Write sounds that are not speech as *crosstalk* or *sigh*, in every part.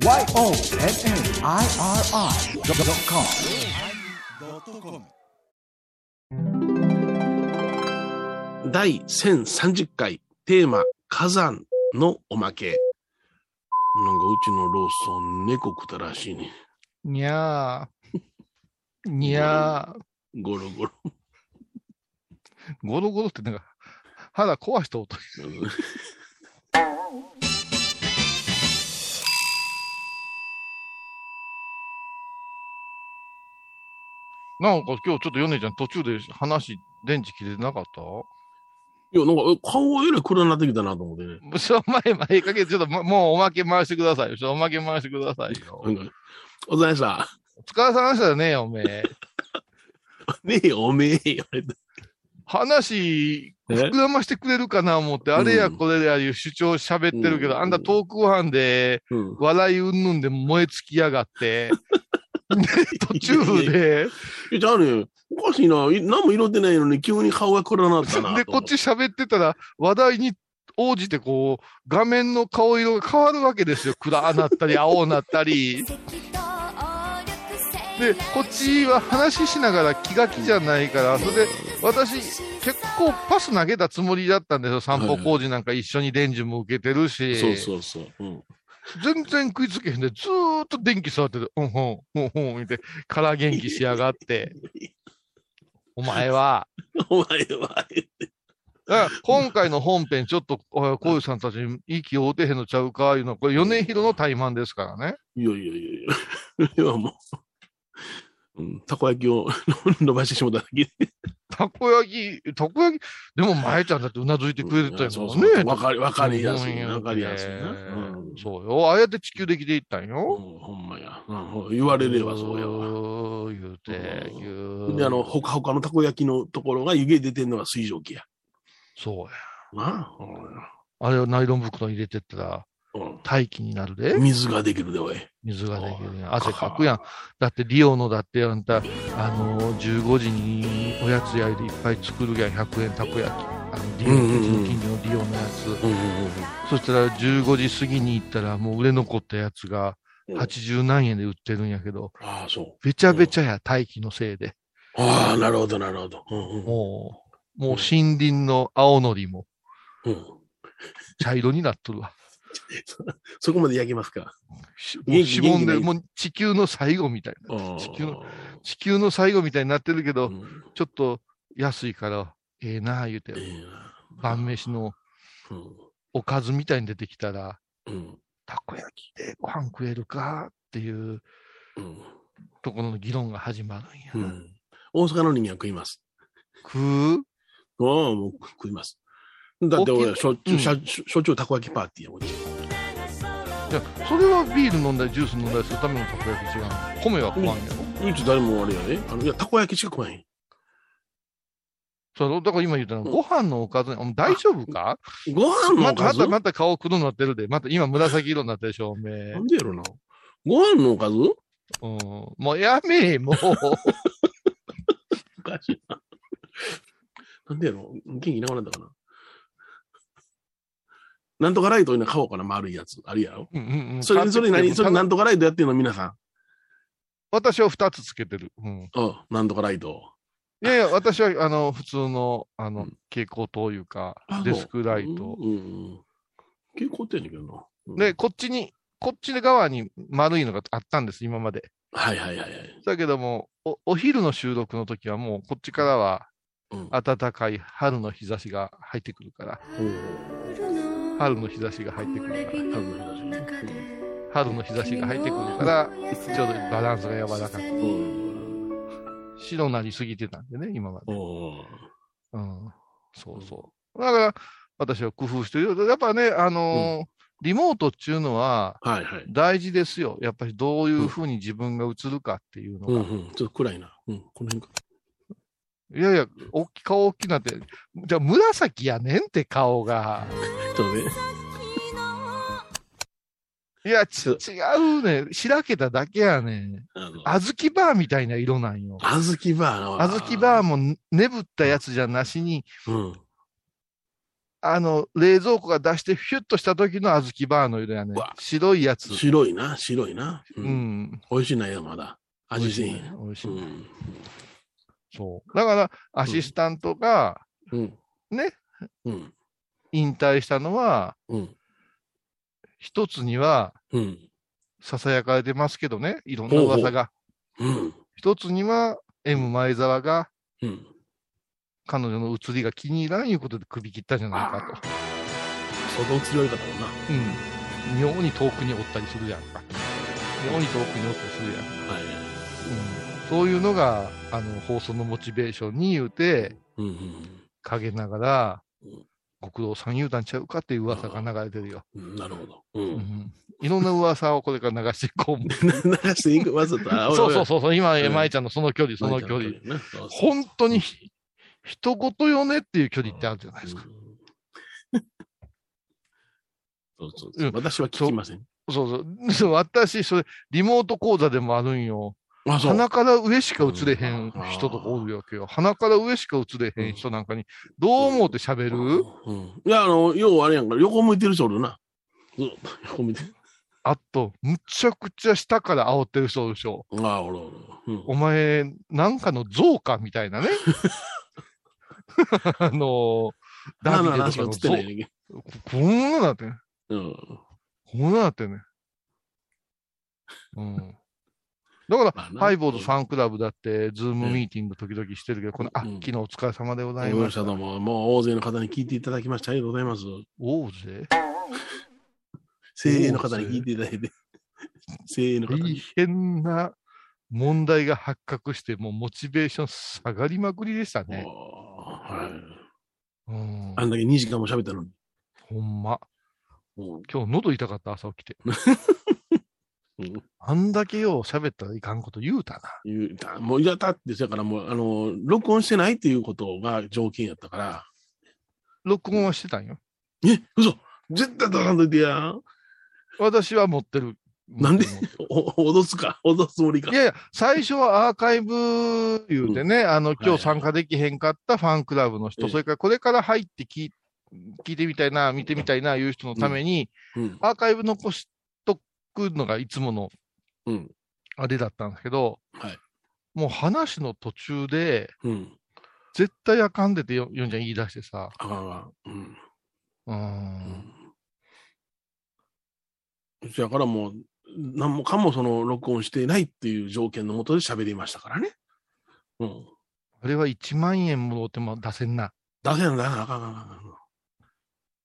YONNIRI.com 第1030回テーマ火山のおまけ。なんかうちのローソン猫食ったらしいね。にゃー。*laughs* にゃー。ゴロゴロ。ゴロゴロってなんか、肌壊した音。*laughs* なんか今日ちょっとヨネちゃん途中で話、電池切れてなかった？いや、なんかえ顔がえらい暗くなってきたなと思ってね。*laughs* もうその前、前かけて、ちょっとももうおまけ回してくださいよ。ちょっとおまけ回してくださいよ。お疲れ様でしお疲れ様でしたね、おめえ。た。ねえ、おめえ。話、え膨らましてくれるかな思って、あれやこれやいう主張喋ってるけど、うんあんたトークご飯で、うん。笑いうんぬんで燃え尽きやがって、で *laughs* 途中で、じゃあね、おかしいな。何も色ってないのに急に顔が暗なったな。で、こっち喋ってたら、話題に応じてこう、画面の顔色が変わるわけですよ。暗なったり、青なったり。で、こっちは話ししながら気が気じゃないから、それで、私、結構パス投げたつもりだったんですよ。散歩工事なんか一緒に伝授も受けてるし。そうそうそう。うん。全然食いつけへんで、ずーっと電気触ってて、うんほん、うんほん、見て、空元気しやがって。お前は、*laughs* お前は、今回の本編、ちょっと、こういうさんたちに息を合うてへんのちゃうか、いうのは、これ、米広の怠慢ですからね。いやいやいやいや。いやもう、うん、たこ焼きを *laughs* 伸ばしてしまっただけで。たこ焼き、たこ焼き、でも、前ちゃんだってうなずいてくれてたよそうね。そうわかり、わかりやすい。うんわかりやすいな。うん。そうよ。ああやって地球できていったんうよ。んほんまや。うん、言われればそうやわ。言うて、うん言う。で、あの、ほかほかのたこ焼きのところが湯気出てんのが水蒸気や。そうや。なあれをナイロン袋に入れてったら、うん大気になるでうん。。水ができるで、おい。水ができるやん。汗かくやん。だってリオのだってあんた、あのー、15時におやつ屋でいっぱい作るやん、100円たこ焼き。あの、リオ、うんう近所のリオのやつ。うんうんそしたら15時過ぎに行ったらもう売れ残ったやつがうん。80何円で売ってるんやけど、ああ、そう。べちゃべちゃや、大気のせいで。ああ、なるほど、なるほど。うんうんもう、もう森林の青のりもうん。茶色になっとるわ。*laughs* そこまで焼きますか？しもうしぼんで、もう地球の最後みたいな。地球の、地球の最後みたいになってるけど、うんちょっと安いから、ええなあ言うてえ、えな晩飯のうんおかずみたいに出てきたら、うんたこ焼きでご飯食えるかっていううんところの議論が始まるんや。うん大阪の人間は食います。食う？ああ、もう食います。だって俺、しょっちゅうしょっちゅうたこ焼きパーティーやもん。いや、それはビール飲んだりジュース飲んだりするためのたこ焼き違うの？米は食わんやろ？うち誰もあれやね。あのいや、たこ焼きしか食わへん。そうだから今言ったの、ご飯のおかずに、大丈夫か？ご飯のおかず？また、また顔黒になってるで。また今紫色になってるでしょ、おめえな。んでやろな？ご飯のおかず？うん。もうやめえ、もう。おかしいな。なんでやろ？元気なくなったかな？なんとかライトいうの買おうかな、丸いやつ。あるやろ。うんうんうんそれ、それ何それなたんとかライトやってんの皆さ私は二つつけてる。うん。ん。うん、なんとかライト。いやいや、私は、あの、普通の、あのうん、蛍光灯いうかあ、デスクライト。うんうんうん。結構ってんねんけどな。うんで、こっちに、こっち側に丸いのがあったんです、今まで。はいはいはいはい。だけども、お、お昼の収録の時はもう、こっちからは、うん暖かい春の日差しが入ってくるから、うん春の日差しが入ってくるから、多分ね春の日差しが入ってくるから、ちょうどバランスが柔らかく、うん。白なりすぎてたんでね、今まで。うん。うん。そうそう。だから、私は工夫してるよ。やっぱね、あのーリモートっていうのははいはい。大事ですよ。やっぱりどういうふうに自分が映るかっていうのが。うんうん。ちょっと暗いな。うん。この辺か。いやいや、おっき顔大きなって、じゃあ紫やねんって顔が。ちょっとね。いや、ち違うね。しらけただけやねん。あの、あずきバーみたいな色なんよ。あずきバーな。あずきバー。もねぶったやつじゃなしに、うん。あの、冷蔵庫が出してフィュッとした時の小豆バーの色やね。白いやつ。白いな、白いな。う。うんん。美味しいないよ、まだ。味せえへん。美味しいね。うん。そう。だから、アシスタントがうん。ね、うん。引退したのは、うん。一つには、うん。囁かれてますけどね、いろんな噂が。うん。一つには、M 前澤が、うん。彼女の移りが気に入らんいうことで首切ったんじゃないかと。相当強い方もんな。うん。妙に遠くにおったりするやんか。妙に遠くにおったりするやん。はい。うん。そういうのが、あの、放送のモチベーションに言うて、うん。うん。陰ながらうん、極道さん言うたんちゃうかっていう噂が流れてるよ。なるほど。う。ん。いろんな噂をこれから流していこう。流していく、わざと。そうそうそうそう、今、うん舞ちゃんのその距離、その距離。。本当にひ、人事よねっていう距離ってあるじゃないですか。そうそううん私は聞きません。そうそうそう。私、それ、リモート講座でもあるんよ。鼻から上しか映れへん人とかおるわけよ。鼻から上しか映れへん人なんかに、どう思うて喋る？うん。いや、あの、要はあれやんか、横向いてる人おるな。ずっと横向いてる。あと、むちゃくちゃ下から煽ってる人でしょ。ああ、おるおる。うんお前、なんかの像かみたいなね。*laughs* あの、ダビデとかの話が映ってない像。ねこんななってん。ど。うん。こんななってんね。うん。だから、まあなハイボーズファンクラブだって、ズームミーティング時々してるけど、この、あ、うん昨日お疲れ様でございまし。たた。どうも、もう大勢の方に聞いていただきましてありがとうございます。大勢精鋭の方に聞いていただいて。精鋭の方大に。変な問題が発覚して、もうモチベーション下がりまくりでしたね。はい。うん。あんだけ2時間も喋ったのに。ほんま。うん今日喉痛かった、朝起きて。*laughs* うんあんだけよう喋ったらいかんこと言うたな。言うたもう、いや、だって、だからもう、あの、録音してないっていうことが条件やったから、録音はしてたんよ。え、嘘絶対出さんといてや。私は持ってる。なんで？脅すか？脅すつもりか？い。やいや、最初はアーカイブ言うてね、あの、今日参加できへんかったファンクラブの人、ええそれからこれから入って聞い聞いてみたいな、見てみたいな、いう人のために、うん。アーカイブ残しとくのがいつものうん。あれだったんですけど、はい。もう話の途中で、うん。絶対あかんでってよ、よんちゃん言い出してさ、あかんわ。うん。うー。うんん。そやからもう、何もかもその録音していないっていう条件のもとで喋りましたからね。うん。あれは1万円もろっても出せんな。出せな、出せな、あかんあかんあかん。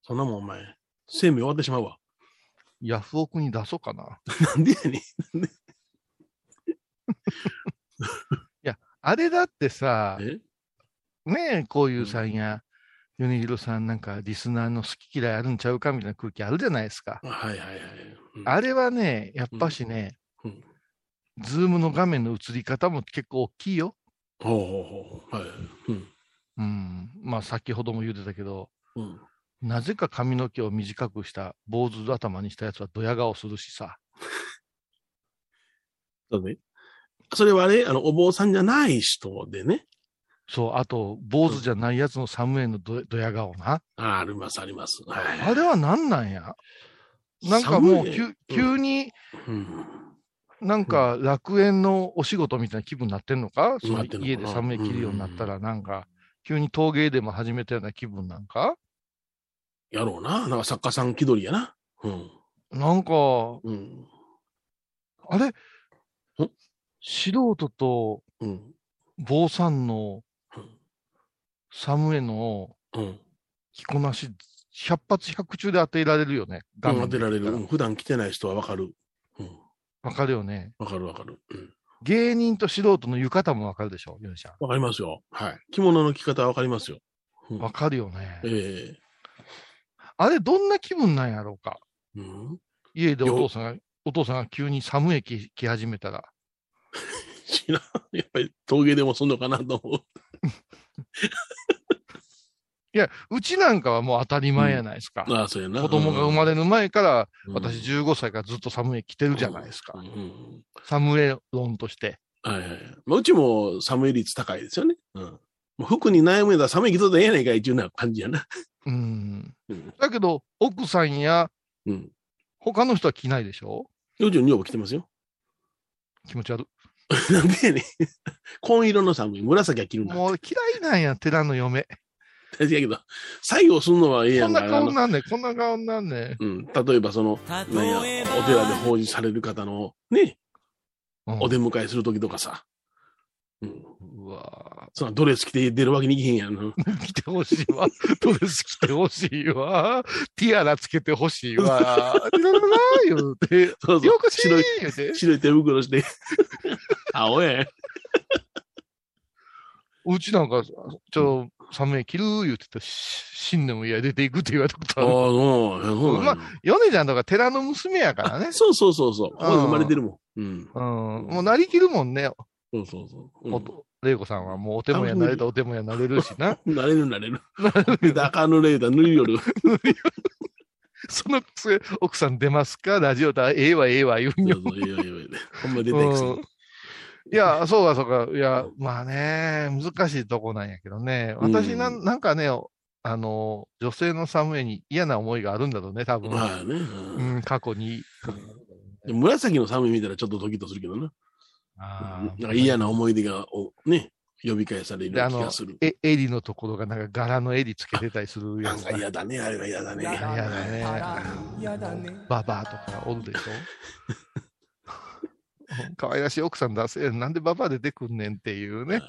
そんなもんお前、生命終わってしまうわ。ヤフオクに出そうかな。なんでやねん。*laughs* あれだってさ、え？ねえ、こういうさんや、ヨネヒロさんなんかリスナーの好き嫌いあるんちゃうかみたいな空気あるじゃないですか。はいはいはい。うんあれはね、やっぱしね、うんズームの画面の映り方も結構大きいよ。ほうほうほう。はい。うん。うん。まあ先ほども言ってたけど、うん。なぜか髪の毛を短くした坊主頭にしたやつはドヤ顔するしさ。*laughs* そうね。それはね、あの、お坊さんじゃない人でね。そう、あと、坊主じゃないやつのサムエのドドヤ顔な。ああります、あります。はい。あれは何なんや？なんかもうサムエ急急にうん。なんか楽園のお仕事みたいな気分になってんのか、そのなってんのかな？家でサムエ切るようになったらなんか、急に陶芸でも始めたような気分なんか？やろうな。なんか作家さん気取りやな。うん。なんか、うん。あれ？素人とうん。坊さんのうんサムエのうん。着こなし、百発百中で当てられるよね。画面当てられる。普段来てない人はわかる。うん。わかるよね。わかるわかる。うん。芸人と素人の浴衣もわかるでしょ、ヨネちゃわかりますよ。はい。着物の着方はわかりますよ。ん。わかるよね。ええあれ、どんな気分なんやろうか？うん？家でおよ父さんが、お父さんが急にサムエ着着始めたら。知らん。やっぱり陶芸でもすんのかなと思う。*laughs* いや、うちなんかはもう当たり前やないですか。ああ、そうやな。子供が生まれる前から、うん私15歳からずっとサムエ着てるじゃないですか。うんうんサムエ論として。はいはい。まあ、うちも寒い率高いですよね。うん。もう服に悩むんだら寒い着とったらええやないかいっていうような感じやな。うん。うん。だけど、奥さんやうん。他の人は着ないでしょ？うちの女房来てますよ。気持ち悪い。なんでやねん。*laughs* 紺色の寒い。紫は着るんだ。もう嫌いなんや、寺の嫁。*laughs* だけど、作業するのはええやこんなんか。あの顔なんねん、こんな顔なんねん。うん。例えば、その、なんや、お寺で法事される方の、ね、うんお出迎えするときとかさ。うん。うわそんなドレス着て出るわけにいけへんやんな。*laughs* ぁ来てほしいわ。ドレス着てほしいわ。ティアラつけてほしいわ。いららら言うて。そうそうよくし白い。白い手袋して。*laughs* 青や。うちなんか、ちょ、寒い着る言うてたし、新年も嫌出ていくって言われたことああ、ある。そうそうなんや米ちゃんとか寺の娘やからね。そうそうそうそう。生まれてるもん。うん。うん。もうなりきるもんね。そうそうそう。うん玲子さんはもうお手もやなれたお手もやなれるしな。*laughs* なれるなれる。赤のレーダー塗りよる。*laughs* そのくせ、奥さん出ますか？ラジオだ、ええわ、ええわ、言うんよ。ほんま出ていや、*laughs* そうか、そうか。いや、まあね、難しいとこなんやけどね。私な、うんなんかね、あの、女性の寒いに嫌な思いがあるんだろうね、多分。まあね。うんうん、過去に。で紫の寒い見たらちょっとドキッとするけどな。あなんか嫌な思い出が、おね、呼び返される気がする。え、襟のところがなんか柄の襟つけてたりするや *laughs* なん。か嫌だね、あれは嫌だね。嫌だね。ババアとかおるでしょ *laughs* 可愛らしい奥さん出せ。なんでババア出てくんねんっていうね。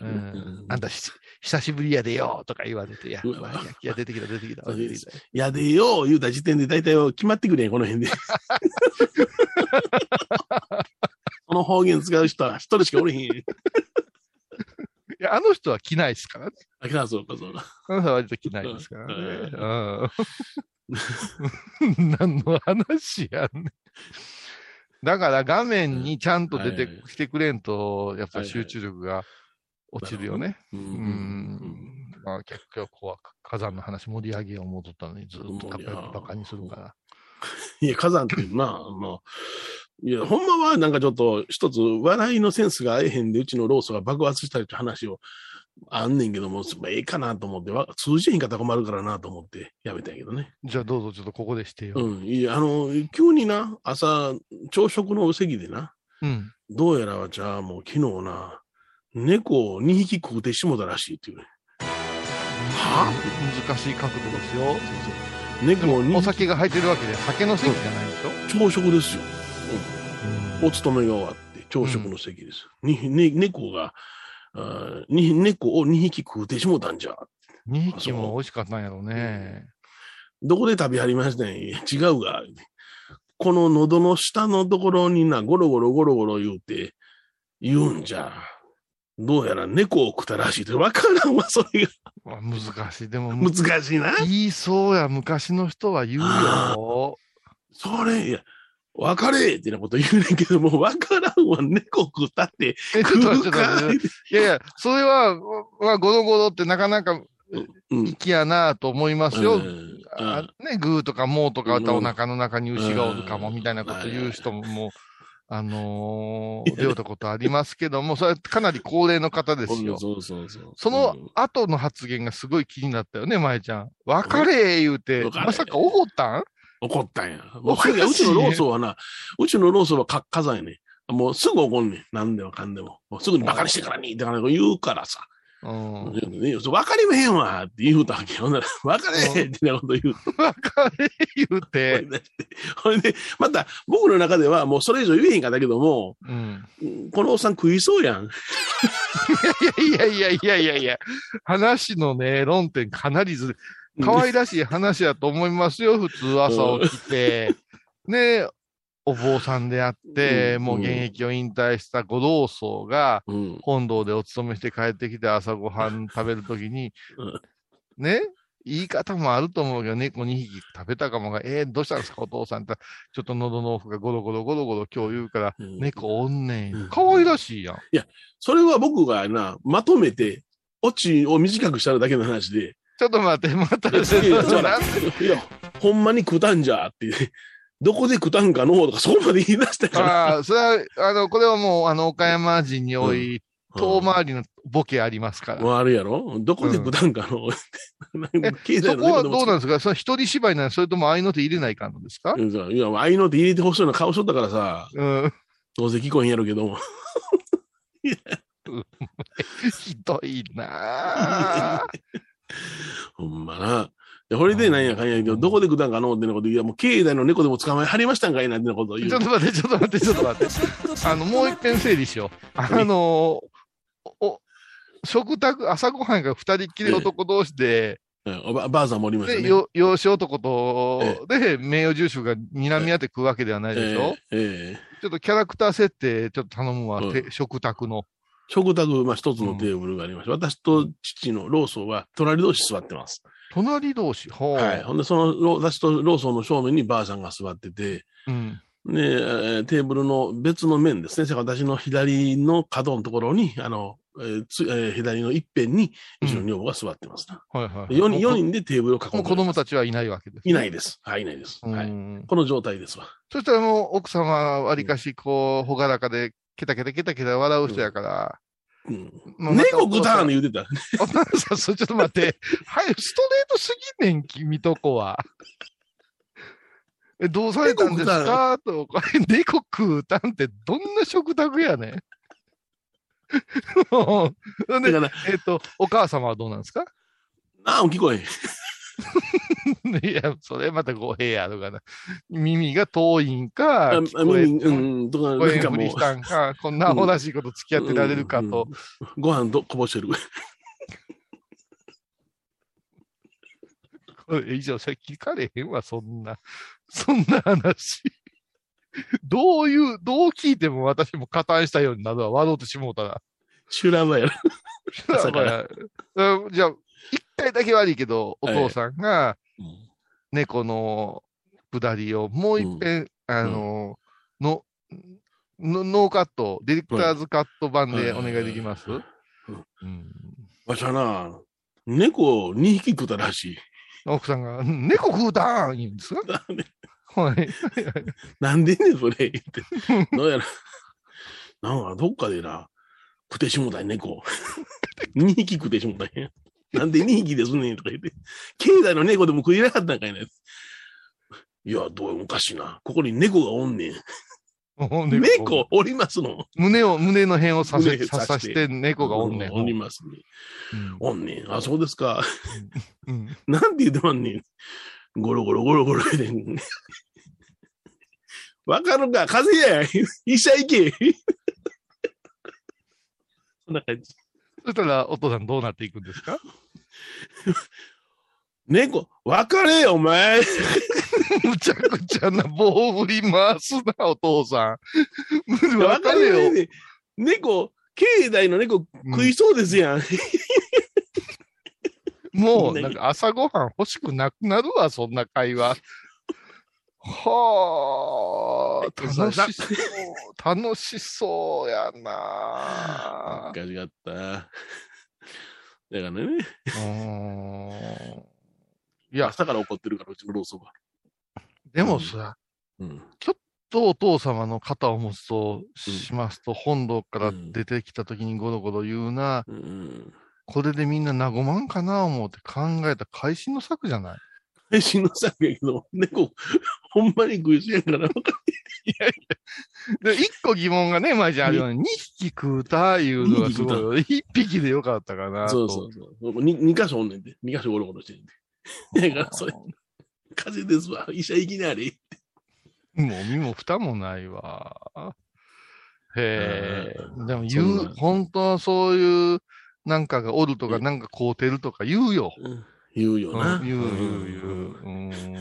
ううんん、あんたし久しぶりやでよとか言われて、いや、いや出てきた、出てきた、出てきた。やでよ、言うた時点で大体決まってくれん、この辺で。*laughs* この方言使う人は一人しかおれへん。*laughs* いや、あの人は着ないですからね。あ、そうか、そうか。あの人は割と着ないですからね。ううん。*laughs* 何の話やねん。だから画面にちゃんと出てはいきてくれんと、やっぱり集中力が落ちるよね。まあ結局こは火山の話盛り上げよう思っとったのにずっとバカにするから。いや、火山っていうな、まあ、いや、ほんまはなんかちょっと一つ笑いのセンスが合えへんで、うちのローソが爆発したりって話をあんねんけども、まあええかなと思って、わ通じへんかったら困るからなと思ってやめたんやけどね。じゃあどうぞちょっとここでしてよ。うん。いや、あの、急にな、朝、朝食のお席でな、うん。どうやらじゃあもう昨日な、猫を2匹食うてしもたらしいっていうね。は？難しい角度ですよ。猫を2匹お酒が入ってるわけで、酒の席じゃないでしょ、朝食ですよ。うんお勤めが終わって、朝食の席です。にね、猫が、あーに猫を2匹食うてしもたんじゃ。2匹も美味しかったんやろうね。どこで食べはりましたんや？違うが。この喉の下のところにな、ゴロゴロゴロゴロ言うて、言うんじゃ。どうやら猫を食ったらしいって、わからんわ、それが。まあ難しい。でも、難しいな。言いそうや、昔の人は言うよ。それ、いや、わかれってなこと言うねんけども、わからんわ、猫食ったって。え、ちょっと待って、ちょっと。いやいや、それは、まあ、ゴロゴロってなかなかうん。粋やなと思いますよ。うんあね、グーとかモーとかお腹の中に牛がおるかもみたいなこと言う人も、もうあのー、出会ったことありますけども、それはかなり高齢の方ですよ。そうそうそう。その後の発言がすごい気になったよね、舞ちゃん。別れ言うて、まさか怒ったん？怒ったんや。もううちのローソンはな、うちのローソンはか火山やね。もうすぐ怒んねん。何でもかんでも。もうすぐにバカにしてからにって言うからさ。うん。分かりまへんわって言うたわけよ。分かれへんってなこと言う。別れ言うて、*laughs* ほいで、また僕の中ではもうそれ以上言えへんかったけども、うん。このおっさん食いそうやん。いやいやいやいやいやいや、話のね、論点かなりず、可愛らしい話やと思いますよ、普通朝起きて。ね、お坊さんであって、うんもう現役を引退したご老僧が、うん。本堂でお勤めして帰ってきて朝ごはん食べるときにうん、ね、言い方もあると思うけど、猫2匹食べたかもが、えー、どうしたんですか、お父さんって。ちょっと喉の奥がゴロゴロゴロゴロ今日言うから、うん猫おんねうんん。可愛らしいやん。それは僕がな、まとめて、オチを短くしただけの話で、ちょっと待って、また、いやほんまに食ったんじゃって、*laughs* どこで食ったんかのとか、そこまで言い出したから。ああ、それは、あの、これはもう、あの、岡山人に多い、遠回りのボケありますから。もうあるやろ？どこで具団かの、*laughs* そこはどうなんですか？その一人芝居なのそれとも合いの手入れないかんのですか？うんいや、ああいうのって入れてほしそうな顔しとったからさ、うん。どうせ聞こえんやろうけども。*laughs* ひどいなぁ。ほんまな。で、これでなんやかんやけど、どこで具団かのってなこと言ういや、もう境内の猫でも捕まえはりましたんかいなんてなことを言うちょっ。と待って、ちょっと待って、ちょっと待って。*laughs* あの、もう一遍整理しよう。あのお、食卓、朝ごはんが二人っきり男同士で、うんおばばあさんもおりましたで、ね。よ養子男と、で、名誉住職が睨み合って食うわけではないでしょ、ええええちょっとキャラクター設定、ちょっと頼むわ、うんて食卓の。食卓、まあ一つのテーブルがありまして、私と父のローソンは隣同士座ってます。隣同士、ほう。はい。ほんで、そのロ、私とローソンの正面にばあさんが座ってて、うん。で、えーテーブルの別の面ですね。私の左の角のところに、あの、えーつえー左の一辺に、うちの女房が座ってますな。はいはい。4人、四もう人でテーブルを囲んでもう子供たちはいないわけです。いないです。はい、いないです。うはい。ん。この状態ですわ。そしたらもう奥様はわりかし、こう、ほがらかで、ケタケタケタケタ笑う人やから。うん。まあまた猫グターンで言うてた。お父さん、それちょっと待って。はい、ストレートすぎんねん、君とこは。え、どうされたんですか？と、*laughs* 猫食うたんってどんな食卓やねん。*laughs* で、えっ、と、お母様はどうなんですか？ああ、聞こえ。*laughs* いや、それまた語弊やるかな。耳が遠いんか、耳、うん、とか、なんかもし、たんか、こんなアホらしいこと付き合ってられるかと。ご飯どこぼしてる。*laughs* これ以上、それ聞かれへんわ、そんな。そんな話。どういう、どう聞いても私も加担したようになるわ、笑うてしもうたら。修羅場やろ。*laughs* 朝からうんじゃあ、一回だけ悪いけど、おはい父さんがうん猫のくだりをもう一遍、あの、の、のノーカット、ディレクターズカット版でお願いできます？わしはな、猫を2匹食ったらしい。奥さんが、うん猫食うたん言うんですか？*laughs* はい。*laughs* なんでねん、それ、言って。*laughs* どうやら、なんか、どっかでな、食ってしもたんや猫。2匹食ってしもたんや。*laughs* なんで2匹ですねんとか言って。境内の猫でも食いなかったんかいな。いや、どうおかしいな。ここに猫がおんねん。猫おりますの？胸を、胸の辺を刺せ、胸刺して猫がおんねん。おりますね。うんおんねん。あ、そうですか。うん *laughs* なんて言うてまんねん。ゴロゴロゴロゴロで。*laughs* わかるか風邪や。医者行け。そんな感じ。そしたら、お父さんどうなっていくんですか？*laughs* 猫、わかれよ、お前。*laughs* むちゃくちゃな棒振り回すな、お父さん。わわかかるよ。れよ。猫、境内の猫食いそうですやん。もう、*laughs* なんか朝ごはん欲しくなくなるわ、そんな会話。はあ、楽しそう、楽しそうやな。ガジがあった。だからね、いや、朝から怒ってるから、うちのローソンは。でもさ、うん。とお父様の肩を持つとしますと、本堂から出てきた時にゴロゴロ言うな、うん。これでみんな和まんかな思って考えた会心の策じゃない？配信の作やけど、猫、ほんまに食いそうやから、で、一個疑問がね、前じゃあ二匹食うたいうのがすごいよ。一匹でよかったかなと。そうそうそう。に二箇所おんねんで。二箇所ゴロゴロしてんで。だから、それ、風邪ですわ。医者行きなれ。もう身も蓋もないわ。へえ。でもそ言う、本当はそういう、なんかがおるとか、なんか買うてるとか言うよ。うん言うような。ん言う言う言う。う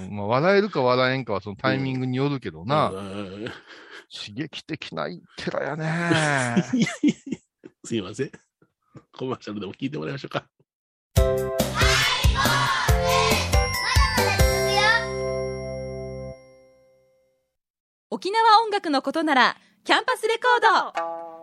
ん。まあ、笑えるか笑えんかはそのタイミングによるけどな。うん刺激的な寺やね。いやいやいやすいません。コマーシャルでも聞いてもらいましょうか。沖縄音楽のことならキャンパスレコード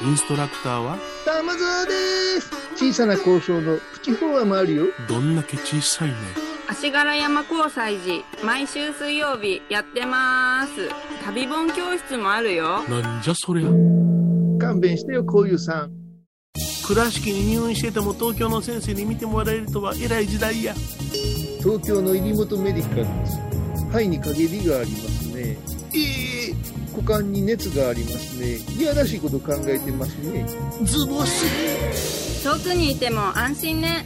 インストラクターは？玉沢です。小さな交渉のプチフォアもあるよ。どんだけ小さいね。足柄山交際時毎週水曜日やってます。旅本教室もあるよ。なんじゃそりゃ。勘弁してよこういうさん。倉敷に入院してても東京の先生に見てもらえるとは偉い時代や。東京の入本メディカルです。肺に陰りがありますね。ええ股間に熱がありますね。いやらしいこと考えてますね。ズボス遠くにいても安心ね。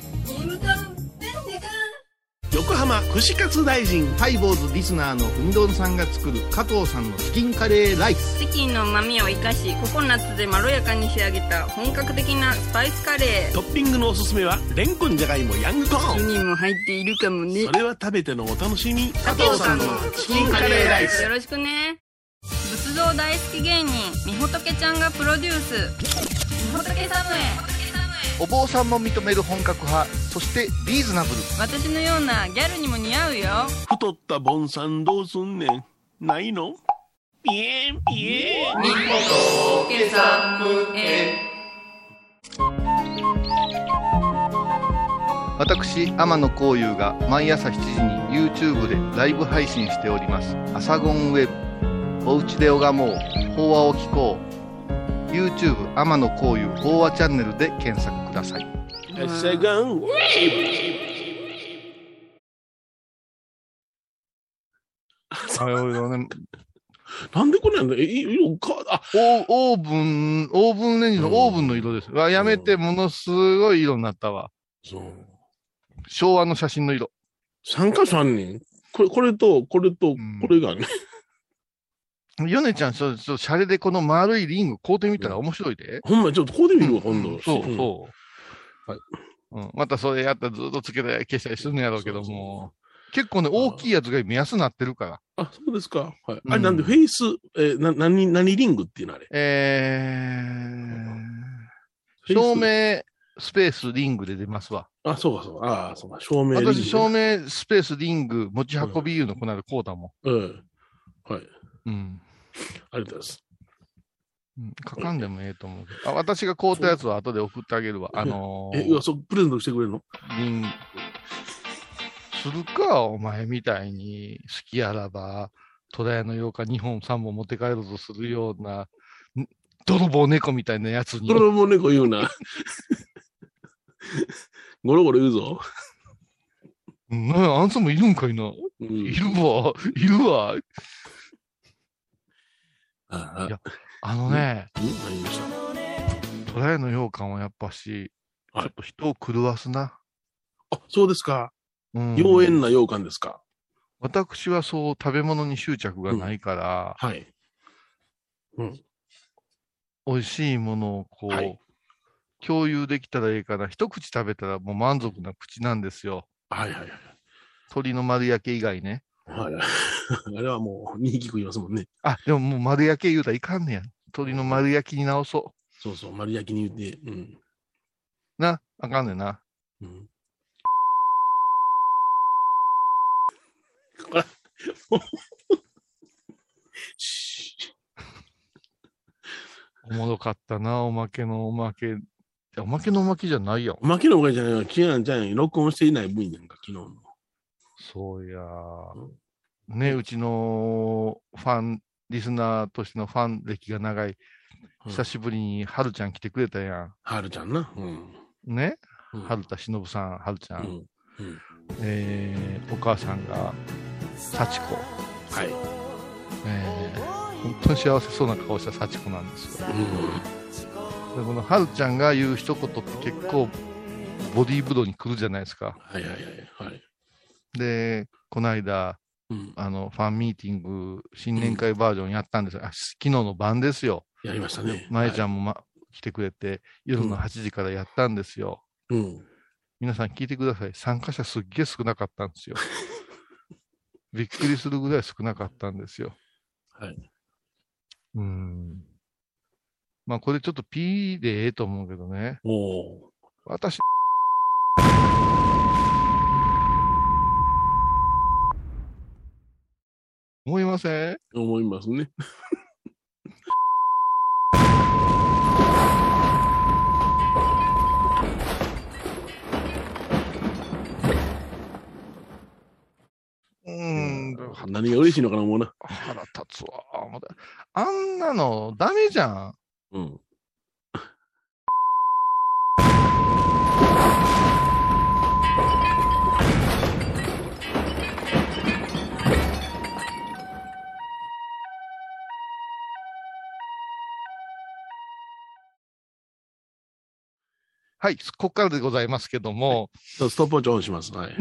横浜串カツ大臣。ハイボーズリスナーのうみどんさんが作る加藤さんのチキンカレーライス。チキンの旨味を生かしココナッツでまろやかに仕上げた本格的なスパイスカレー。トッピングのおすすめはレンコンじゃがいもヤングコーンにも入っているかもね。それは食べてのお楽しみ。加藤さんのチキンカレーライス。よろしくね大好き芸人みほとけちゃんがプロデュース。みほとけサムへお坊さんも認める本格派、そしてリーズナブル。私のようなギャルにも似合うよ。太ったボンさんどうすんねん。ないの？ピエンピエン。みほとけサムへ私、天野幸雄が毎朝7時に YouTube でライブ配信しております。アサゴンウェブ。おうちで拝もう。法話を聞こう。YouTube 天野幸雄法話チャンネルで検索ください。あのね、なんでこれなんだえ色か？あオーオーブン、オーブンレンジのオーブンの色です。わやめて、ものすごい色になったわ。そう昭和の写真の色。3箇所あんねん？これこれとこれとんこれがね、ヨネちゃん、ちょ、ちょ、シャレでこの丸いリング買うてみたら面白いで。ほんまちょっとこうで見るわ今度、うん。そうそう。はい。うん。またそれやったらずっとつけたり消したりするんやろうけども。結構ね、大きいやつが目安になってるから。あそうですか。はい、うん。あれなんでフェイスえな何何リングっていうのあれ？えー、照明スペースリングで出ますわ。あそうかそうか。あそうか。照明リング、私、照明スペースリング持ち運びいうのこの間こうだもうん。はい。ん。うん。ありがとうございますうん書かんでもええと思うけど。あ、私が買うたやつは後で送ってあげるわ。あのーえうわそうプレゼントしてくれるの？リング。するか、お前みたいに好きあらば、戸田屋の8日2本3本持って帰るとするような、ん泥棒猫みたいなやつに。これも猫言うなゴロゴロ言うぞ、うんなあんたもいるんかいな。うんいるわ、いるわ。いやあのね、うん。何言いました？戸田屋の羊羹はやっぱし、ちはい。ょっと人を狂わすな。あそうですか。うん。妖艶な羊羹ですか、私はそう食べ物に執着がないから、はい。美味しいものをこう、はい。共有できたらいいかな。一口食べたらもう満足な口なんですよ。はいはいはい鶏の丸焼け以外ね。はい。*laughs* あれはもう、2匹食いますもんね。あ、でももう丸焼け言うたらいかんねや。鶏の丸焼きに直そそうそう、丸焼きに言って、うん。う。な、あかんねんな。うん、シおもろかったな、おまけのおまけ。おまけのおまけじゃないやんー。負けのおかげじゃないわ。キアンちゃん録音していない分なんか、昨日の。そうや。ね、うちのファン、リスナーとしてのファン歴が長い、久しぶりにはるちゃん来てくれたやはるちゃんな。うん。ん。ね、うんはるたしのぶさん、はるちゃ。うんん。うん。えー、お母さんが、幸子。はい。えー、本当に幸せそうな顔した幸子なんですよ。うん。でこのはるちゃんが言う一言って結構、ボディーブローに来るじゃないですか。はいはいはい。はい。で、この間、うん。あの、ファンミーティング、新年会バージョンやったんですよ。あ昨日の晩ですよ。やりましたね。まえちゃん。んも、ま来てくれて、夜の8時からやったんですよ。うん。皆さん聞いてください。参加者すっげえ少なかったんですよ。*laughs* びっくりするぐらい少なかったんですよ。はい。うん。まあこれちょっと P でええと思うけどね。おー。私思いません？思いますね。うーん。何が嬉しいのかな、もうな。腹立つわ。あんなのダメじゃん。うん。はい、ここからでございますけども、そうストップウォッチオンします。はい。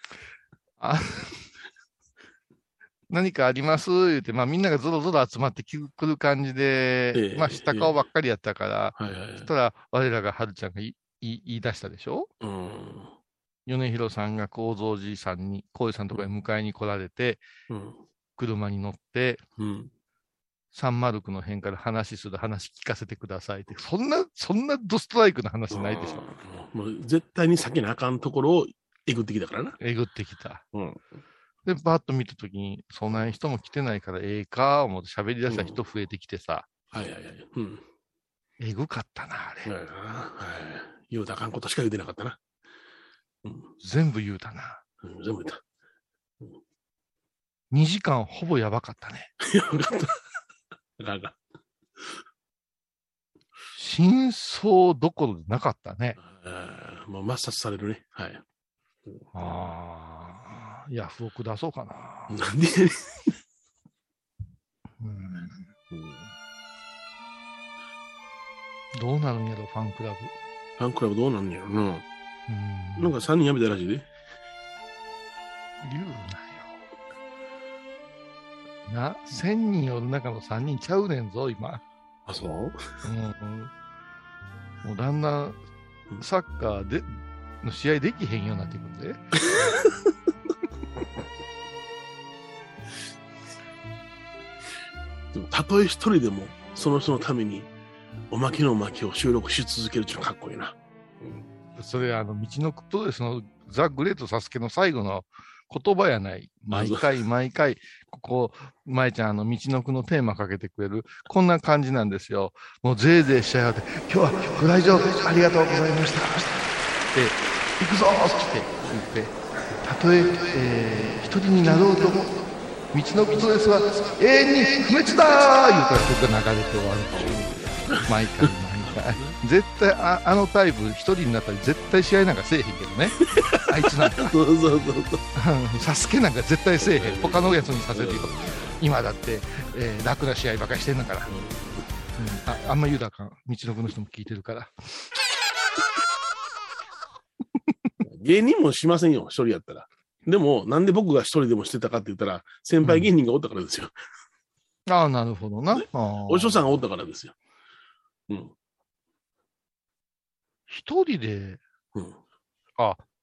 *laughs* あ何かあります？言って、まあみんながぞろぞろ集まってくる感じで、ええまあ下顔ばっかりやったから、はいはいそしたら我らがはるちゃんが言い言い言い出したでしょ？うん。米広さんが幸三寺さんに、幸三さんのところへ迎えに来られて、うん。車に乗って、うん。サンマルクの辺から話する話聞かせてくださいって、そんな、そんなドストライクな話ないでしょ。うん。もう絶対に避けなあかんところをえぐってきたからな。えぐってきた。うん。で、バッと見たときに、そんな人も来てないからええか、思って喋り出した人増えてきてさ、はいはいはい。うん。えぐかったな、あれ。はいはい。言うたらあかんことしか言うてなかったな。うん。全部言うたな。うん全部言った。2時間ほぼやばかったね。い *laughs* や、分かった。あかんあかん真相どころでなかったね。あーもう抹殺されるね。はい。ああ、ヤフオク出そうかな。なんでうんうんどうなるんやろ、ファンクラブ。ファンクラブどうなんねやろな。うんなんか3人辞めたらしいで。言うなよ。な、1000人おる中の3人ちゃうねんぞ、今。あ、そう？うんうん、もうだんだんサッカーでの試合できへんようになってくるんで。*laughs* でも、たとえ一人でも、その人のために、おまけのおまけを収録し続けるっていうのかっこいいな。それ、あの、道のプロレスのザ・グレート・サスケの最後の言葉やない。毎回毎回、ここ、舞ちゃん、あの、道のくのテーマかけてくれる。こんな感じなんですよ。もうぜいぜいしちゃうって、今日はご来場ありがとうございました。で、行くぞって言って、たとええー一人になろうとも、道のプロレスは永遠に不滅だー言うたら曲が流れて終わるっていう。毎回毎回。*laughs* 絶対あ、あのタイプ一人になったら絶対試合なんかせえへんけどね。*laughs* あいつなんか。そうそうそうそう。サスケなんか絶対せえへん。他のやつにさせるよ。今だって、えー楽な試合ばかりしてんだから。うんああんま言うたらあかん。道のくの人も聞いてるから。*laughs* 芸人もしませんよ、一人やったら。でも、なんで僕が一人でもしてたかって言ったら、先輩芸人がおったからですよ。ああ、なるほどな。お師匠さんがおったからですよ。うん。一人で、うん。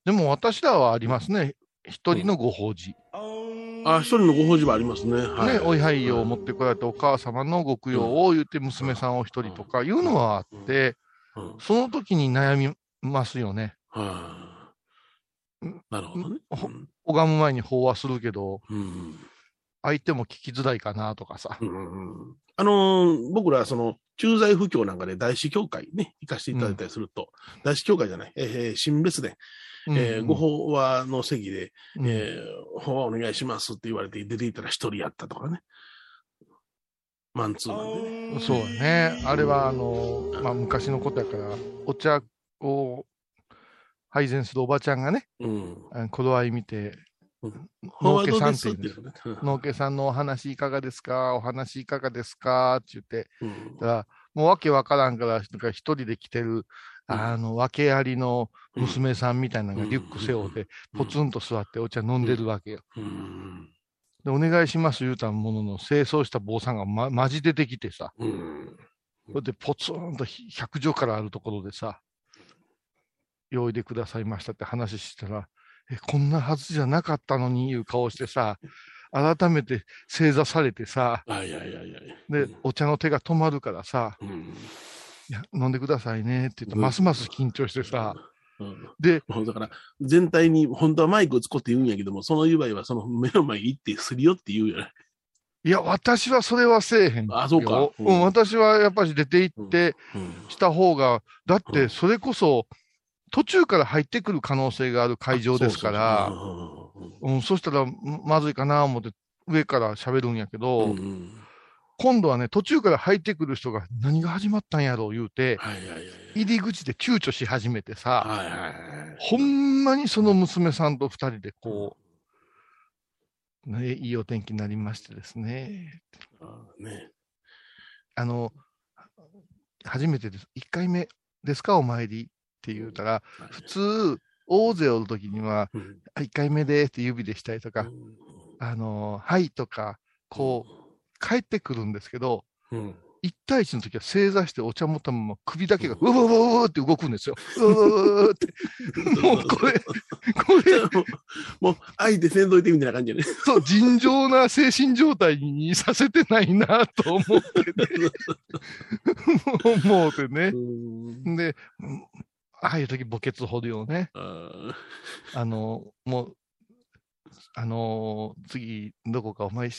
でも私らはありますね。一人のご法事。あ、一人のご法事はありますね。はい。ね、お位牌を持ってこられてお母様のご供養を言って娘さんを一人とかいうのはあって、うんその時に悩みますよね。はうんい。なるほどね。ほ拝む前に法話するけど、うん。相手も聞きづらいかなとかさ。うんうんうんあのー僕ら、その、駐在布教なんかで大師教会ね、行かせていただいたりすると、大師教会じゃない、えー、新別で、えーうんご法話の席で、うんえー、法話お願いしますって言われて出ていたら一人やったとかね。マンツーマンでね。そうやね。あれは、あの、まあ、昔のことやから、お茶を配膳するおばちゃんがね、うん。頃合い見て、農家さんって言うね。農家さんのお話いかがですか？お話いかがですか？って言って、うん。だからもうわけわからんから、なんか一人で来てる、あの、訳ありの娘さんみたいなのがリュック背負って、ポツンと座ってお茶飲んでるわけよ。うん。で、お願いします言うたものの、清掃した坊さんがま、まじ出てきてさ、うん。それでポツンとひ100畳からあるところでさ、用意でくださいましたって話したら、え、こんなはずじゃなかったのにいう顔してさ、改めて正座されてさ、あいやいやいやいや。で、お茶の手が止まるからさ、うん。いや、飲んでくださいねって言って、うん。ますます緊張してさ、うん。だから、全体に本当はマイクを使って言うんやけども、その場合はその目の前に行ってするよって言うよね。いや、私はそれはせえへんよ。あそうか。う、うん。ん私はやっぱり出て行ってうん。した方が、だっうん。てそれこそ、途中から入ってくる可能性がある会場ですから、そしたらまずいかな思って上から喋るんやけど、うん今度はね、途中から入ってくる人が何が始まったんやろう言うて。入り口で躊躇し始めてさ、はいはいはい。ほんまにその娘さんと二人でこう、ね、いいお天気になりましてですね、あね。あの、初めてです。1回目ですか、お参りって言うたら、普通、大勢おるときには、うんあ1回目でって指でしたりとか、うんあの、はいとか、こう、帰ってくるんですけど、うん。1対1の時は正座してお茶持ったまま首だけがうわうわって動くんですよ。うわうって。*laughs* もうこれ、これ、*laughs* もう、もう相手せんといてみたいな感じやね。そう、尋常な精神状態にさせてないなと思ってね。*laughs* 思うてね。うんで、うんああいう時墓穴掘るよね。ああの、もう、あのー次、どこかお参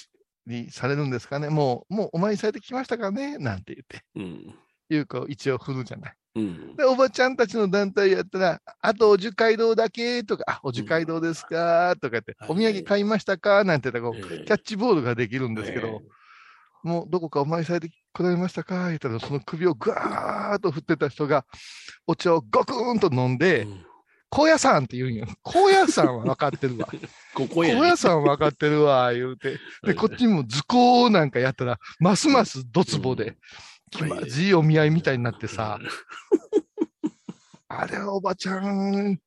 りされるんですかねもう、もうお参りされてきましたかねなんて言って、ーうん。いうか一応振るじゃない。うん。で、おばちゃんたちの団体やったら、あとお樹街道だけとか、あ、お樹街道ですかとか言って、はいお土産買いましたかなんて言ったらこう、ええキャッチボールができるんですけど、えもうどこかお参りされて来られましたか？言ったら、その首をぐわーっと振ってた人が、お茶をゴクーンと飲んえで、うん高野山って言うんよ。高野山は分かってるわ。*laughs* ここやね高野。山は分かってるわ、言うて。*laughs* で、はいこっちも図工なんかやったら、ますますドツボで、気まじいお見合いみたいになってさ、あれはおばちゃん、うん、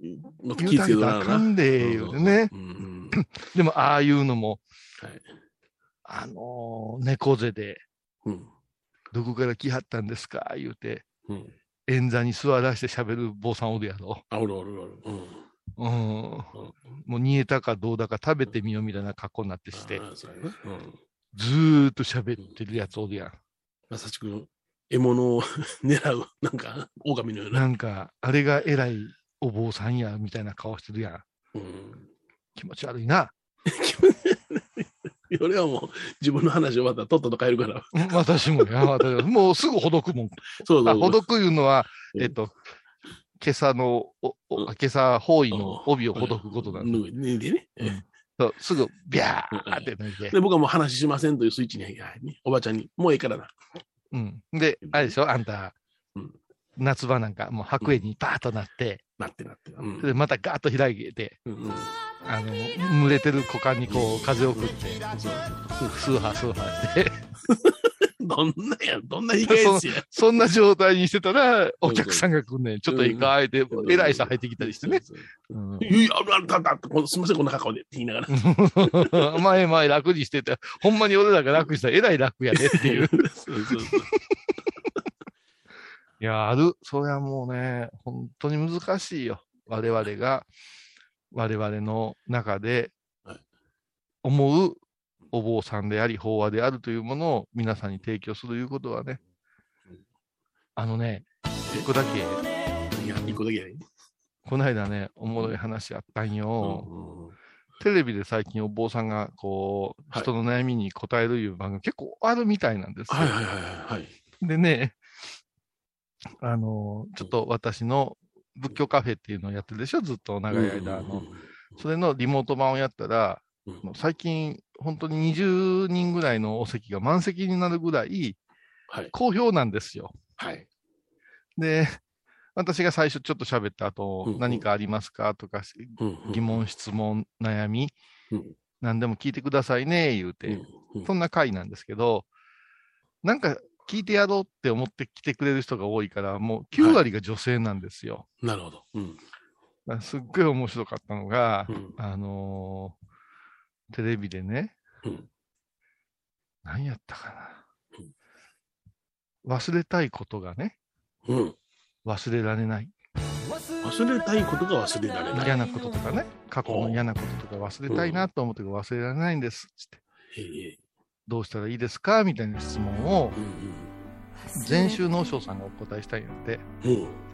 言う気たらあか。んで、言うてね。うんうんでも、ああいうのも、はいあのー猫背で、うんどこから来はったんですか？言うて、うん。演座に座らして喋る坊さんおるやろ。あ、おるおるおる。うん。うん。もう煮えたかどうだか食べてみようみたいな格好になってして、うやな。うん。ずーっと喋ってるやつおるやん。まさしく、獲物を *laughs* 狙う、なんか、狼のような。なんか、あれが偉いお坊さんや、みたいな顔してるやん。うん。気持ち悪いな。*laughs* 俺はもう、自分の話終わったらとっとと帰るから。うん私もや、私もうすぐほどくもん。あ、そうそうほどくいうのは、うんえっと、今朝の、今朝方位の帯をほどくことなんです。脱いでね。うんそうすぐ、ビャーって脱いでで、。僕はもう話しませんというスイッチに、おばちゃんに、もうええからな。うん。で、あれでしょあんたうん、夏場なんかもう白衣にバーッとなって、なってなって。うんで、またガーッと開けて、うんうんあの、蒸れてる股間にこう、風を送って、スーハースーハーして、*laughs* どんなや、どんな控え室や。そんな状態にしてたら、お客さんが来んねん。ちょっといいかーって、うん偉い人入ってきたりしてね。そううんあんた、あんた、このすみません、こんな格好でって言いながら。*laughs* 前前楽にしてて、ほんまに俺らが楽にしたらえらい楽やでっていう。*laughs* そうそうそういや、ある。それはもうね、本当に難しいよ。我々が、我々の中ではい思うお坊さんであり、法話であるというものを皆さんに提供するいうことはね、あのね、一個だけ、いや、一個だけやね。この間ね、おもろい話あったんよ。うんうんテレビで最近お坊さんが、こう、はい人の悩みに答えるいう番組結構あるみたいなんですよ。はいはいはいはい。でね、あの、ちょっと私の仏教カフェっていうのをやってるでしょずっと長い間。あの、それのリモート版をやったら、最近、本当に20人ぐらいのお席が満席になるぐらいはい。好評なんですよ。はい。で、私が最初ちょっと喋った後、うんうん何かありますかとか、疑問、質問、悩み、うん何でも聞いてくださいね、言うて、うんそんな回なんですけど、なんか聞いてやろうって思って来てくれる人が多いから、もう9割が女性なんですよ。なるほど。うん。すっごい面白かったのが、うんあのーテレビでね、うん何やったかな。忘れたいことがね、うん。忘れられない。忘れたいことが忘れられない。嫌なこととかね、過去の嫌なこととか忘れたいなと思っても忘れられないんです。つってへえどうしたらいいですか？みたいな質問をうん前週の和尚さんがお答えしたいんやって。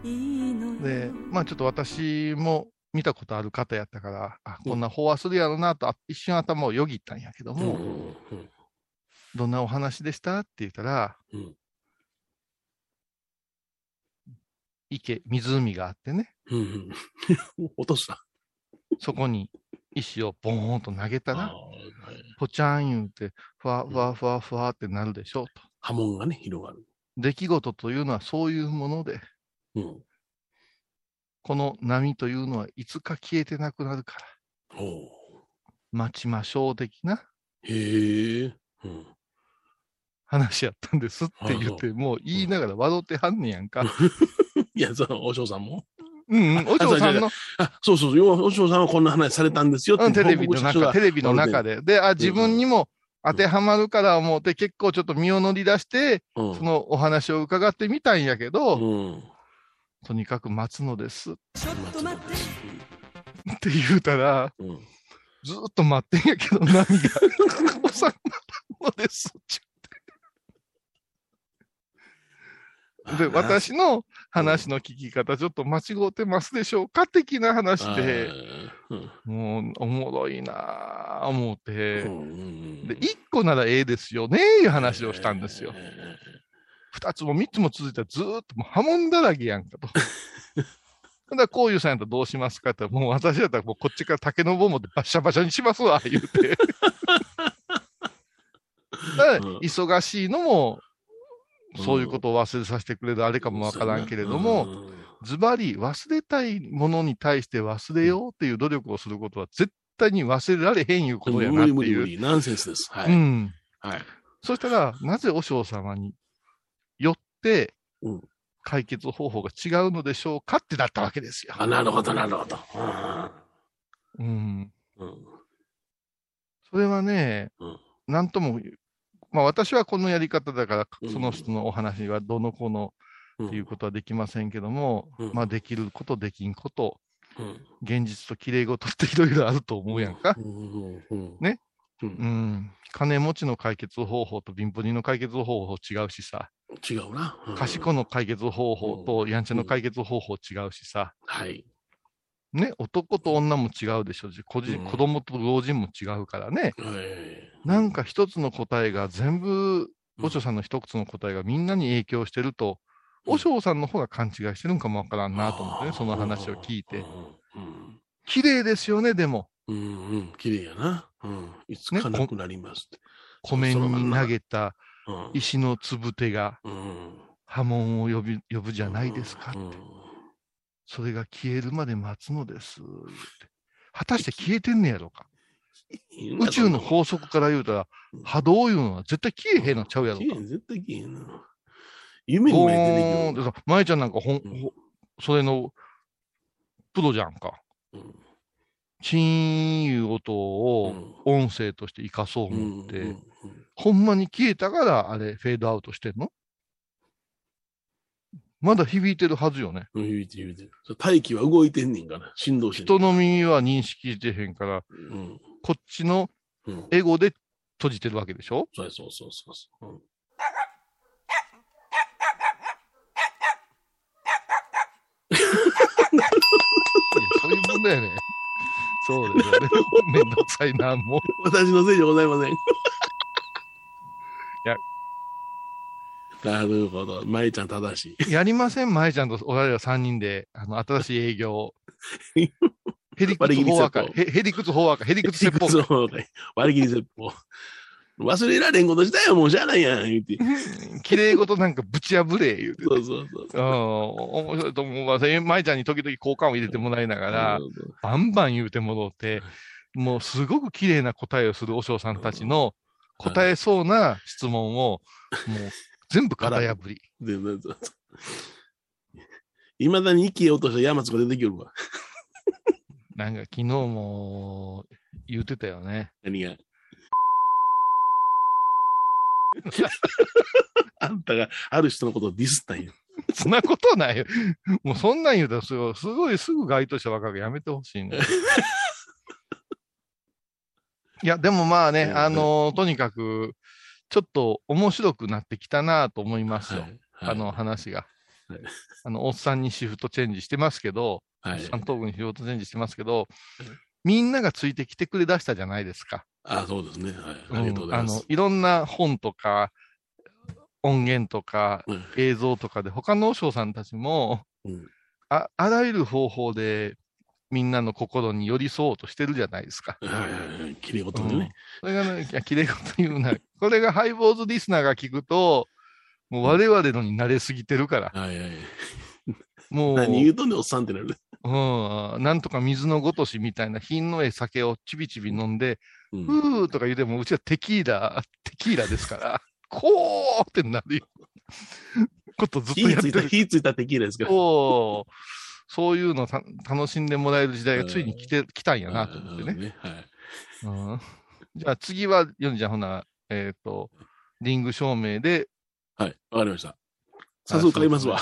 うん。で、まあちょっと私も見たことある方やったから、あ、こんな飽和するやろなと、あ一瞬頭をよぎったんやけどうん。も、うん。どんなお話でした？って言ったら、うん池、湖があってね。落とした。そこに石をボーンと投げたあら、ーはいポチャン言うて、ふわふわふわふわってなるでしょうと。波紋がね、広がる。出来事というのはそういうもので、うん。この波というのはいつか消えてなくなるから、待ちましょう的なへえ。うん。話やったんですって言って、もう言いながら笑ってはんねやんか。*laughs* いや、その、お嬢さんも？うんうん、お嬢さんのあ、そうそうそう、お嬢さんはこんな話されたんですよってうんテレビの中、テレビの中で。で、あ、自分にも当てはまるから思って、結構ちょっと身を乗り出して、うんそのお話を伺ってみたんやけど、うん。とにかく待つのですっちょっと待って。て言うたら、うん。ずーっと待ってんやけど、波が *laughs* 収まらんのです。で、私の話の聞き方、ちょっと間違ってますでしょうか的な話で、うんもう、おもろいなぁ、思って、うんで、一個ならええですよね、いう話をしたんですよ。二つも三つも続いたらずーっともう波紋だらけやんかと。*laughs* ただ、こういうさんやったらどうしますかってもう私だったらもうこっちから竹の棒持ってバッシャバシャにしますわ、言うて。だから忙しいのも、そういうことを忘れさせてくれるあれかもわからんけれども、ズバリ忘れたいものに対して忘れようっていう努力をすることは絶対に忘れられへんいうことやなっていう。無理無理無理。ナンセンスです。はい。うん。はい。そしたら、なぜ和尚様によってうん、解決方法が違うのでしょうかってなったわけですよ。あ、なるほど、なるほど。うん。うん。それはねうん、なんとも、まあ私はこのやり方だからう、んその人のお話はどのこのうんっていうことはできませんけども、うんまあできること、できんこと、うん現実と綺麗事っていろいろあると思うやんか。ね。う。うんん。金持ちの解決方法と貧乏人の解決方法違うしさ、違うな。うん賢の解決方法とやんちゃの解決方法違うしさ、はい。ね、男と女も違うでしょうし、子うん子供と老人も違うからね、はいなんか一つの答えが全部、和尚さんの一つの答えがみんなに影響してると、和尚さんの方が勘違いしてるんかもわからんなと思ってね、その話を聞いて。うん綺麗ですよね、でも。うんうん、綺麗やな。うん。いつかなくなりますって。湖面に投げたうん石のつぶてがうん波紋を呼ぶじゃないですか。うんそれが消えるまで待つのです。果たして消えてんねやろか。宇宙の法則から言うたら、波動いうのは絶対消えへんのちゃうやろか綺。麗絶対綺麗な。夢にゴも出てーンってさ、舞ちゃんなんかほん、うんほそれの、プロじゃんか。くるよ。チーンいう音をうん音声として活かそううん思って、うんうんほんまに消えたから、あれ、フェードアウトしてんの？まだ響いてるはずよね。うん言うて言うて。大気は動いてんねんから、振動して人の耳は認識してへんから、うん。こっちのうん。エゴで閉じてるわけでしょ？そうそうそうそうそう。うんいやそういう問題やね。そうですよね。*laughs* めんどくさいな、もう。私のせいじゃございません。いや。なるほど。舞ちゃん正しい。やりません、舞ちゃんと俺ら3人で、あの、新しい営業を。*laughs* ヘリクツ法話会。へヘリクツ法話会。ヘリクツ説法会。割り切り説法。忘れられんことしたよ、もうしゃあないやん、言うて。*laughs* 綺麗事なんかぶち破れ、言うて。そうそうそう。うん、面白いと思うわ。舞ちゃんに時々交換を入れてもらいながら、そうそうバンバン言うてもろって、もうすごく綺麗な答えをする和尚さんたちの答えそうな質問を、もう全部型破り。でそうそういまだに生きようとした山津が出てきよるわ。*laughs* なんか昨日も言うてたよね。何が？*laughs* あんたがある人のことをディスったんや。そんなことないよ。もうそんなん言うたらすごい、すごいすぐ該当者分かるやめてほしいね。*laughs* いや、でもまあね、うんあのとにかく、ちょっと面白くなってきたなと思いますよ。はい。はいあの話が。はいあの、おっさんにシフトチェンジしてますけど、はい。三等分にシフトチェンジしてますけど、みんながついてきてくれだしたじゃないですか。あ、そうですね。はい。ありがとうございます。んあの、いろんな本とか、音源とか、うん映像とかで、他の和尚さんたちも、うんあ、あらゆる方法で、みんなの心に寄り添おうとしてるじゃないですか。はいはいはい。きれい事でね。それがね、いや、きれい事言うな。*laughs* これがハイボーズリスナーが聞くと、もう我々のに慣れすぎてるから。はいはい。もう、何言うとんねんおっさんってなる。うん、なんとか水のごとしみたいな品のええ酒をちびちび飲んで、うんふーとか言うても、うちはテキーラ、*laughs* テキーラですから、*laughs* こーってなるよ。ことずっと火ついた、やってる。火ついたテキーラですから。そう、そういうのた楽しんでもらえる時代がついに来て、来たんやなと思ってね。ね。はい。うん、じゃあ次は、ヨネちゃんほな、えっ、と、リング照明で、はい。わかりました。早速買いますわ。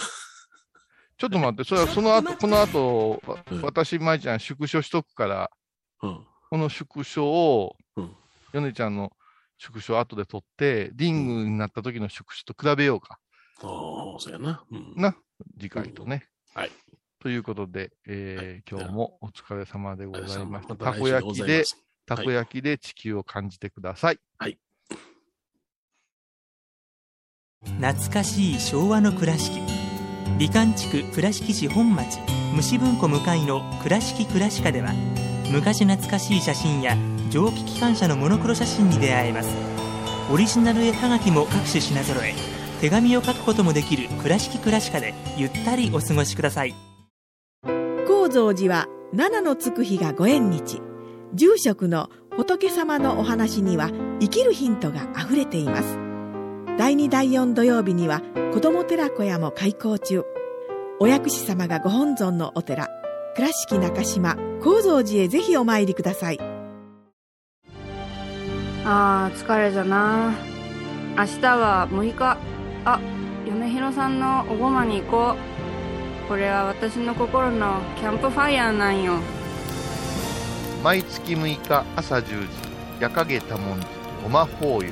ちょっと待って、それはその後、この後、わうん私、舞ちゃん、縮小しとくから、うん。この縮小をうん、ヨネちゃんの縮小後で取って、リングになった時の縮小と比べようか。ああ、そうやな。うん。な、次回とね。はい。ということで、えー今日もお疲れ様でございました。たこ焼きでたこ焼きで地球を感じてください。懐かしい昭和の倉敷。美観地区倉敷市本町。虫文庫向かいの「倉敷倉歯科」では昔懐かしい写真や蒸気機関車のモノクロ写真に出会えます。オリジナル絵はがきも各種品揃え手紙を書くこともできる「倉敷倉歯科」でゆったりお過ごしください。高蔵寺は七のつく日がご縁日。住職の仏様のお話には生きるヒントがあふれています。第2第4土曜日には子ども寺小屋も開校中。お薬師様がご本尊のお寺。倉敷中島・高蔵寺へぜひお参りください。あー疲れたな。明日は6日。あ嫁ひろさんのおごまに行こう。これは私の心のキャンプファイヤーなんよ。毎月6日朝10時、夜影多文字、ごま法要。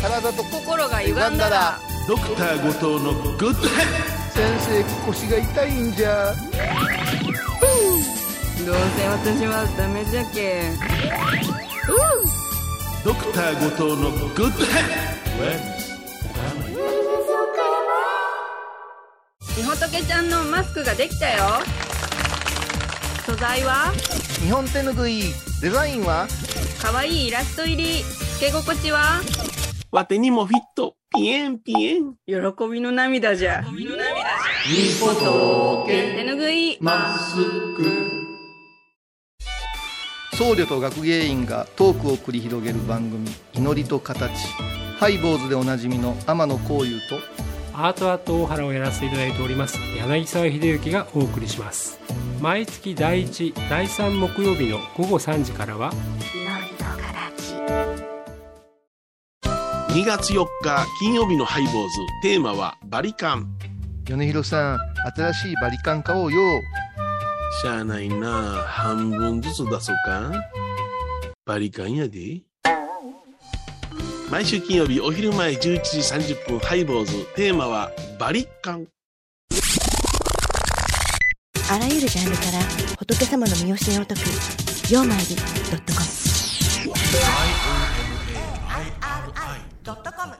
体と心が歪んだら。ドクター後藤のグッドヘッ先生腰が痛いんじゃ。どうせ私はダメじゃけ。ドクター後藤のグッドヘッみほとけちゃんのマスクができたよ。素材は？日本手ぬぐいデザインは？かわいいイラスト入り。つけ心地は？わてにもフィット。ピエンピエン。喜びの涙じゃ。みほと手ぬぐい。マスク。僧侶と学芸員がトークを繰り広げる番組「祈りと形」ハイボーズでおなじみの天野幸雄とアートアート大原をやらせていただいております柳沢秀幸がお送りします毎月第1第3木曜日の午後3時からは2月4日金曜日のハイボーズ。テーマはバリカン。米広さん新しいバリカン買おうよしゃあないな半分ずつ出そうか。バリカンやで。毎週金曜日お昼前11時30分ハイボーズ。テーマはバリカン。あらゆるジャンルから仏様の身教えを解く「曜マイルドットコム」「IOMAIRI.com」